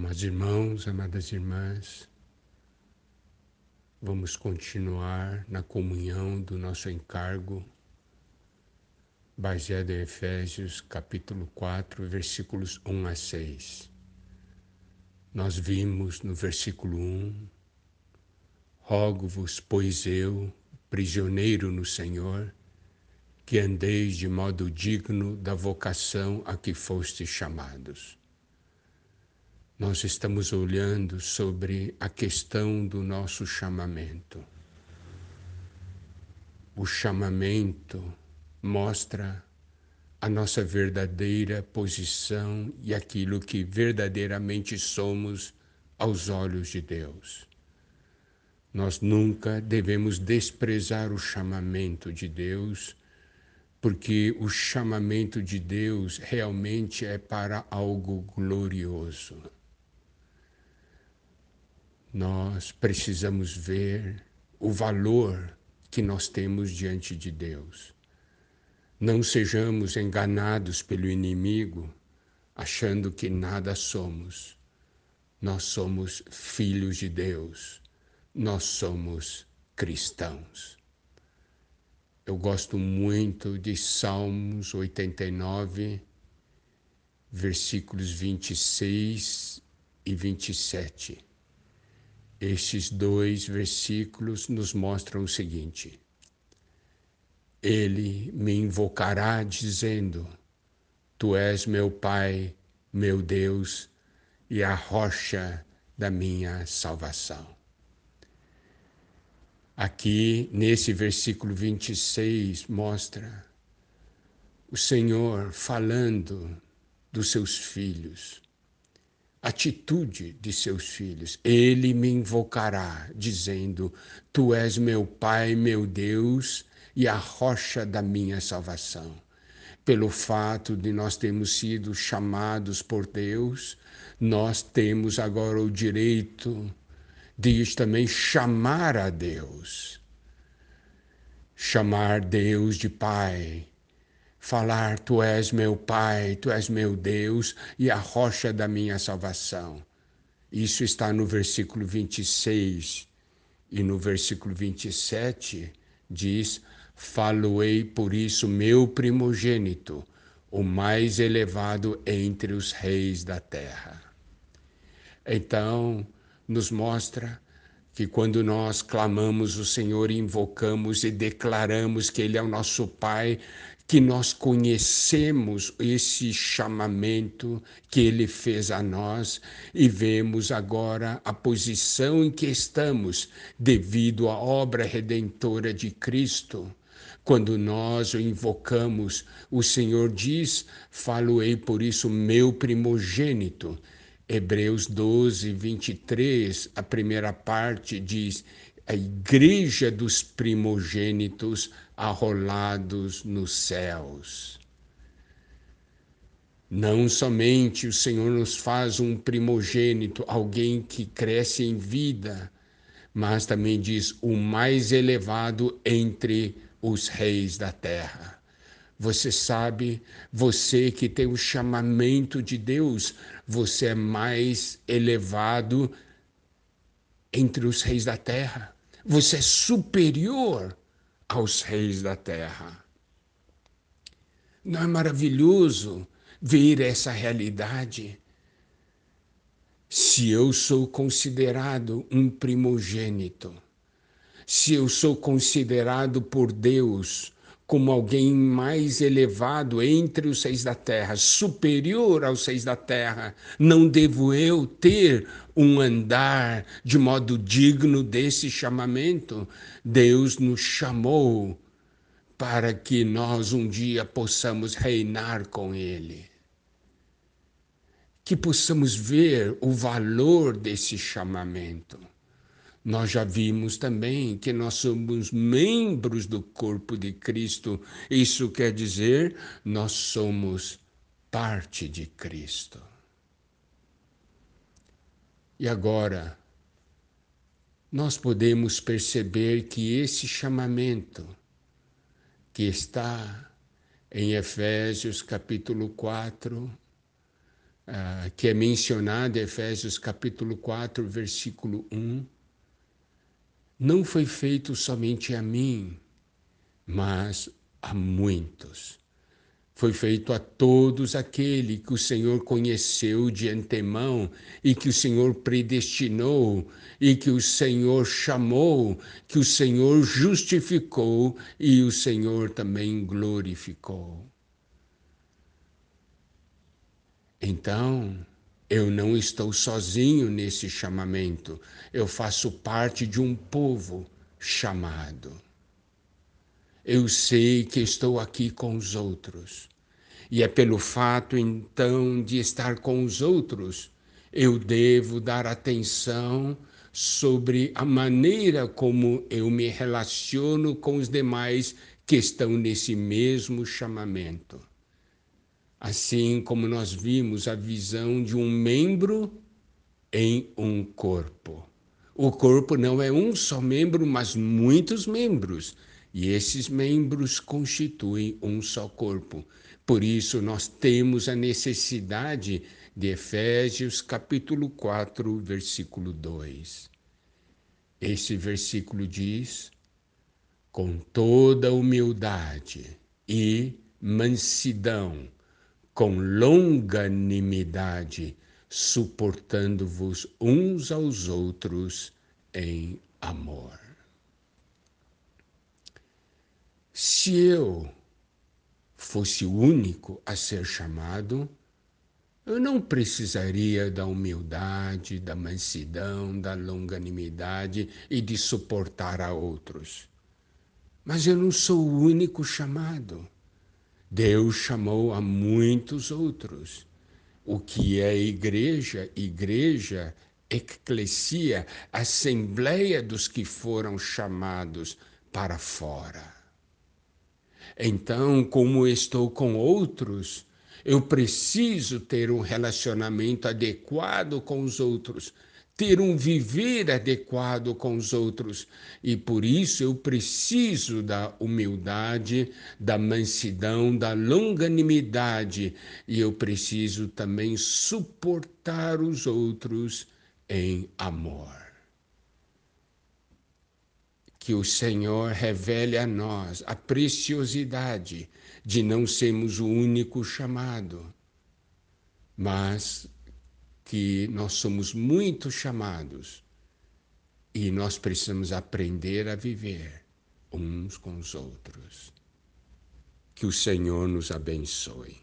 Amados irmãos, amadas irmãs, vamos continuar na comunhão do nosso encargo, baseado em Efésios capítulo 4, versículos 1 a 6. Nós vimos no versículo 1: Rogo-vos, pois eu, prisioneiro no Senhor, que andeis de modo digno da vocação a que fostes chamados nós estamos olhando sobre a questão do nosso chamamento. O chamamento mostra a nossa verdadeira posição e aquilo que verdadeiramente somos aos olhos de Deus. Nós nunca devemos desprezar o chamamento de Deus, porque o chamamento de Deus realmente é para algo glorioso nós precisamos ver o valor que nós temos diante de Deus. Não sejamos enganados pelo inimigo, achando que nada somos. Nós somos filhos de Deus, nós somos cristãos. Eu gosto muito de Salmos 89, versículos 26 e 27 estes dois versículos nos mostram o seguinte: Ele me invocará dizendo: Tu és meu Pai, meu Deus e a rocha da minha salvação. Aqui, nesse versículo 26, mostra o Senhor falando dos seus filhos atitude de seus filhos. Ele me invocará, dizendo: Tu és meu Pai, meu Deus e a rocha da minha salvação. Pelo fato de nós termos sido chamados por Deus, nós temos agora o direito de também chamar a Deus. Chamar Deus de Pai, falar: Tu és meu Pai, Tu és meu Deus e a rocha da minha salvação. Isso está no versículo 26 e no versículo 27 diz: Faloei por isso meu primogênito, o mais elevado entre os reis da terra. Então, nos mostra que quando nós clamamos o Senhor, invocamos e declaramos que Ele é o nosso Pai, que nós conhecemos esse chamamento que Ele fez a nós e vemos agora a posição em que estamos devido à obra redentora de Cristo. Quando nós o invocamos, o Senhor diz: Falo-ei por isso meu primogênito Hebreus 12, 23, a primeira parte diz: a igreja dos primogênitos arrolados nos céus. Não somente o Senhor nos faz um primogênito, alguém que cresce em vida, mas também diz o mais elevado entre os reis da terra. Você sabe, você que tem o chamamento de Deus, você é mais elevado entre os reis da terra. Você é superior aos reis da terra. Não é maravilhoso ver essa realidade? Se eu sou considerado um primogênito, se eu sou considerado por Deus como alguém mais elevado entre os seis da terra, superior aos seis da terra, não devo eu ter um andar de modo digno desse chamamento? Deus nos chamou para que nós um dia possamos reinar com Ele. Que possamos ver o valor desse chamamento nós já vimos também que nós somos membros do corpo de Cristo. Isso quer dizer, nós somos parte de Cristo. E agora, nós podemos perceber que esse chamamento que está em Efésios capítulo 4, uh, que é mencionado em Efésios capítulo 4, versículo 1, não foi feito somente a mim, mas a muitos. Foi feito a todos aquele que o Senhor conheceu de antemão e que o Senhor predestinou e que o Senhor chamou, que o Senhor justificou e o Senhor também glorificou. Então, eu não estou sozinho nesse chamamento, eu faço parte de um povo chamado. Eu sei que estou aqui com os outros. E é pelo fato, então, de estar com os outros, eu devo dar atenção sobre a maneira como eu me relaciono com os demais que estão nesse mesmo chamamento. Assim como nós vimos a visão de um membro em um corpo. O corpo não é um só membro, mas muitos membros. E esses membros constituem um só corpo. Por isso, nós temos a necessidade de Efésios capítulo 4, versículo 2. Esse versículo diz: com toda humildade e mansidão, com longanimidade, suportando-vos uns aos outros em amor. Se eu fosse o único a ser chamado, eu não precisaria da humildade, da mansidão, da longanimidade e de suportar a outros. Mas eu não sou o único chamado. Deus chamou a muitos outros. O que é igreja? Igreja, eclesia, assembleia dos que foram chamados para fora. Então, como estou com outros, eu preciso ter um relacionamento adequado com os outros ter um viver adequado com os outros. E por isso eu preciso da humildade, da mansidão, da longanimidade. E eu preciso também suportar os outros em amor. Que o Senhor revele a nós a preciosidade de não sermos o único chamado, mas que nós somos muito chamados e nós precisamos aprender a viver uns com os outros. Que o Senhor nos abençoe.